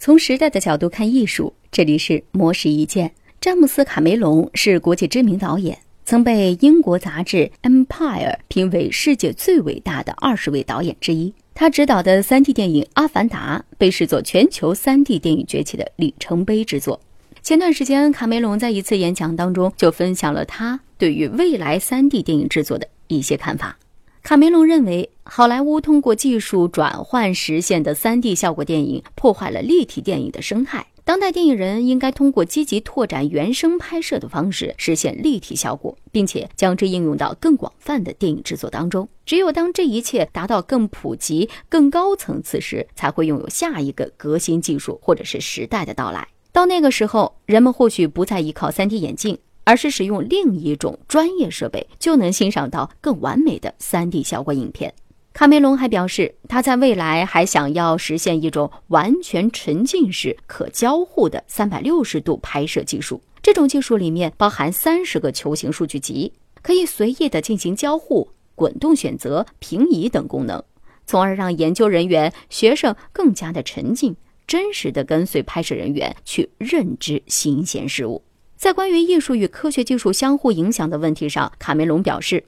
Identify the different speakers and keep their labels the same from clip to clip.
Speaker 1: 从时代的角度看艺术，这里是魔石一见。詹姆斯·卡梅隆是国际知名导演，曾被英国杂志《Empire》评为世界最伟大的二十位导演之一。他执导的 3D 电影《阿凡达》被视作全球 3D 电影崛起的里程碑之作。前段时间，卡梅隆在一次演讲当中就分享了他对于未来 3D 电影制作的一些看法。卡梅隆认为，好莱坞通过技术转换实现的 3D 效果电影破坏了立体电影的生态。当代电影人应该通过积极拓展原生拍摄的方式实现立体效果，并且将之应用到更广泛的电影制作当中。只有当这一切达到更普及、更高层次时，才会拥有下一个革新技术或者是时代的到来。到那个时候，人们或许不再依靠 3D 眼镜。而是使用另一种专业设备，就能欣赏到更完美的 3D 效果影片。卡梅隆还表示，他在未来还想要实现一种完全沉浸式、可交互的360度拍摄技术。这种技术里面包含三十个球形数据集，可以随意的进行交互、滚动选择、平移等功能，从而让研究人员、学生更加的沉浸，真实的跟随拍摄人员去认知新鲜事物。在关于艺术与科学技术相互影响的问题上，卡梅隆表示，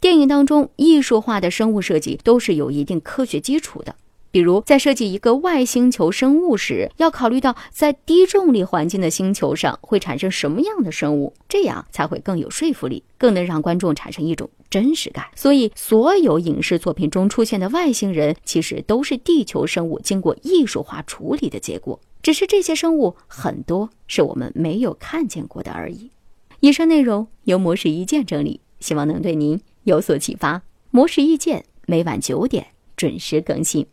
Speaker 1: 电影当中艺术化的生物设计都是有一定科学基础的。比如，在设计一个外星球生物时，要考虑到在低重力环境的星球上会产生什么样的生物，这样才会更有说服力，更能让观众产生一种真实感。所以，所有影视作品中出现的外星人，其实都是地球生物经过艺术化处理的结果。只是这些生物很多是我们没有看见过的而已。以上内容由模式一键整理，希望能对您有所启发。模式意见每晚九点准时更新。